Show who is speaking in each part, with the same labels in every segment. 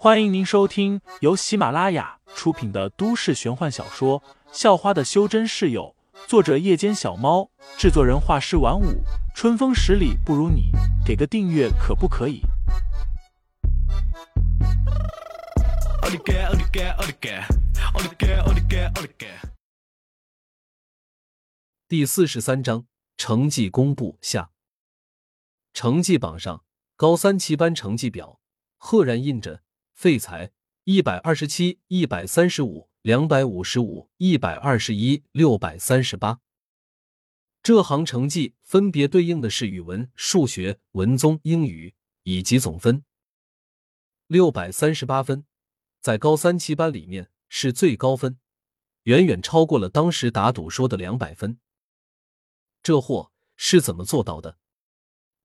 Speaker 1: 欢迎您收听由喜马拉雅出品的都市玄幻小说《校花的修真室友》，作者：夜间小猫，制作人：画师晚舞，春风十里不如你，给个订阅可不可以？
Speaker 2: 第四十三章成绩公布下，成绩榜上高三七班成绩表赫然印着。废材一百二十七，一百三十五，两百五十五，一百二十一，六百三十八。这行成绩分别对应的是语文、数学、文综、英语以及总分。六百三十八分，在高三七班里面是最高分，远远超过了当时打赌说的两百分。这货是怎么做到的？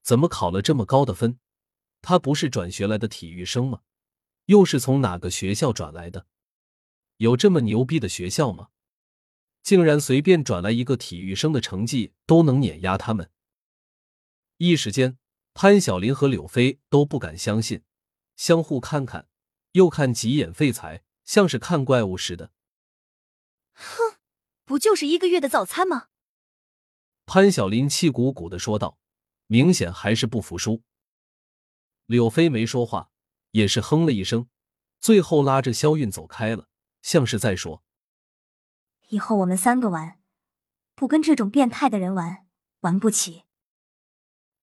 Speaker 2: 怎么考了这么高的分？他不是转学来的体育生吗？又是从哪个学校转来的？有这么牛逼的学校吗？竟然随便转来一个体育生的成绩都能碾压他们！一时间，潘晓林和柳飞都不敢相信，相互看看，又看几眼废材，像是看怪物似的。
Speaker 3: 哼，不就是一个月的早餐吗？
Speaker 2: 潘晓林气鼓鼓的说道，明显还是不服输。柳飞没说话。也是哼了一声，最后拉着肖韵走开了，像是在说：“
Speaker 3: 以后我们三个玩，不跟这种变态的人玩，玩不起。”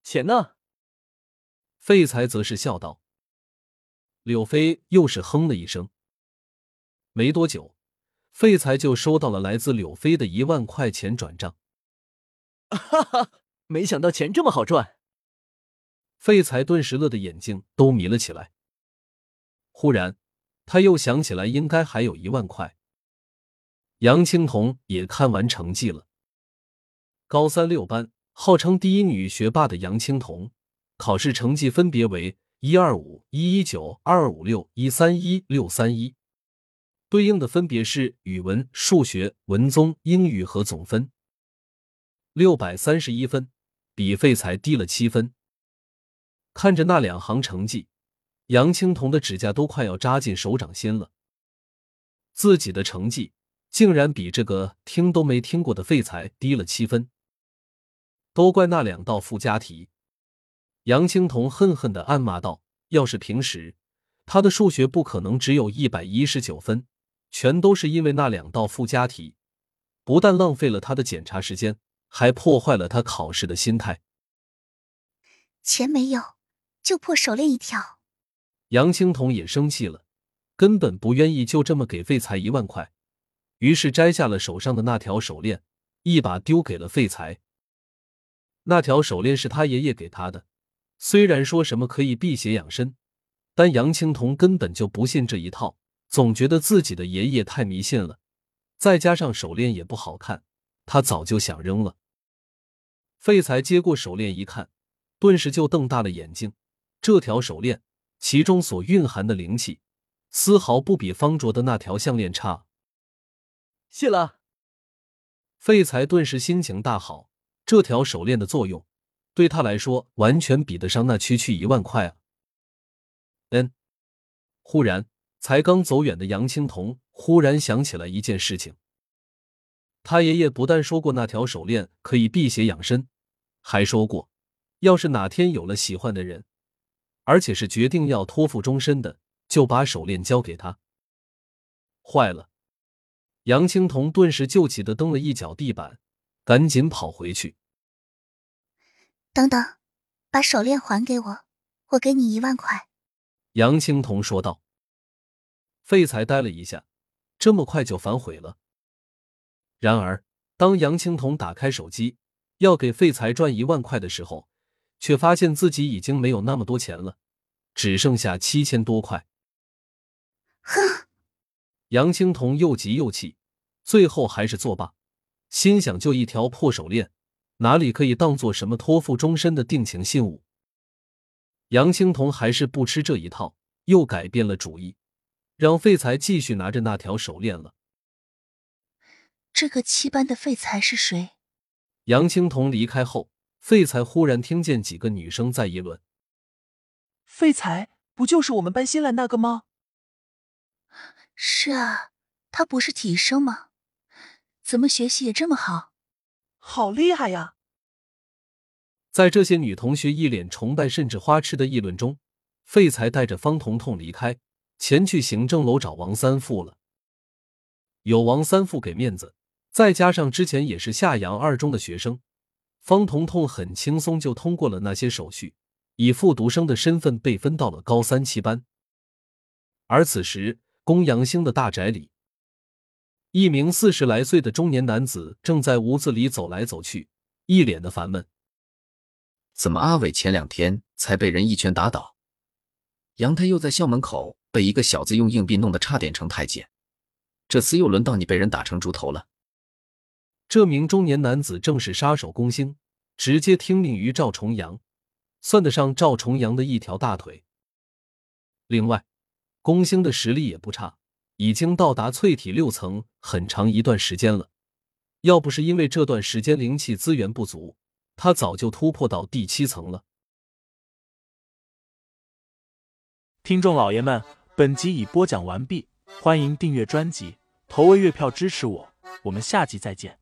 Speaker 4: 钱呢？
Speaker 2: 废材则是笑道。柳飞又是哼了一声。没多久，废材就收到了来自柳飞的一万块钱转账。
Speaker 4: 哈哈，没想到钱这么好赚。
Speaker 2: 废材顿时乐得眼睛都迷了起来。忽然，他又想起来，应该还有一万块。杨青桐也看完成绩了。高三六班，号称第一女学霸的杨青桐，考试成绩分别为一二五、一一九、二二五六、一三一、六三一，对应的分别是语文、数学、文综、英语和总分。六百三十一分，比废材低了七分。看着那两行成绩。杨青桐的指甲都快要扎进手掌心了。自己的成绩竟然比这个听都没听过的废材低了七分，都怪那两道附加题。杨青桐恨恨的暗骂道：“要是平时，他的数学不可能只有一百一十九分，全都是因为那两道附加题，不但浪费了他的检查时间，还破坏了他考试的心态。
Speaker 5: 钱没有，就破手链一条。”
Speaker 2: 杨青桐也生气了，根本不愿意就这么给废材一万块，于是摘下了手上的那条手链，一把丢给了废材。那条手链是他爷爷给他的，虽然说什么可以辟邪养身，但杨青桐根本就不信这一套，总觉得自己的爷爷太迷信了，再加上手链也不好看，他早就想扔了。废材接过手链一看，顿时就瞪大了眼睛，这条手链。其中所蕴含的灵气，丝毫不比方卓的那条项链差。
Speaker 4: 谢了，
Speaker 2: 废材顿时心情大好。这条手链的作用，对他来说完全比得上那区区一万块啊！嗯，忽然，才刚走远的杨青桐忽然想起来一件事情：他爷爷不但说过那条手链可以辟邪养身，还说过，要是哪天有了喜欢的人。而且是决定要托付终身的，就把手链交给他。坏了！杨青铜顿时就气得蹬了一脚地板，赶紧跑回去。
Speaker 5: 等等，把手链还给我，我给你一万块。
Speaker 2: 杨青铜说道。废材呆了一下，这么快就反悔了。然而，当杨青铜打开手机要给废材赚一万块的时候，却发现自己已经没有那么多钱了，只剩下七千多块。
Speaker 5: 哼！
Speaker 2: 杨青桐又急又气，最后还是作罢，心想：就一条破手链，哪里可以当做什么托付终身的定情信物？杨青桐还是不吃这一套，又改变了主意，让废材继续拿着那条手链了。
Speaker 5: 这个七班的废材是谁？
Speaker 2: 杨青桐离开后。废材忽然听见几个女生在议论：“
Speaker 6: 废材不就是我们班新来那个吗？
Speaker 5: 是啊，他不是体育生吗？怎么学习也这么好？
Speaker 6: 好厉害呀！
Speaker 2: 在这些女同学一脸崇拜甚至花痴的议论中，废材带着方彤彤离开，前去行政楼找王三富了。有王三富给面子，再加上之前也是夏阳二中的学生，方彤彤很轻松就通过了那些手续，以复读生的身份被分到了高三七班。而此时，公阳兴的大宅里，一名四十来岁的中年男子正在屋子里走来走去，一脸的烦闷。
Speaker 7: 怎么阿伟前两天才被人一拳打倒，杨太又在校门口被一个小子用硬币弄得差点成太监，这次又轮到你被人打成猪头了。
Speaker 2: 这名中年男子正是杀手龚星，直接听命于赵重阳，算得上赵重阳的一条大腿。另外，龚星的实力也不差，已经到达淬体六层很长一段时间了。要不是因为这段时间灵气资源不足。他早就突破到第七层了。
Speaker 1: 听众老爷们，本集已播讲完毕，欢迎订阅专辑，投喂月票支持我，我们下集再见。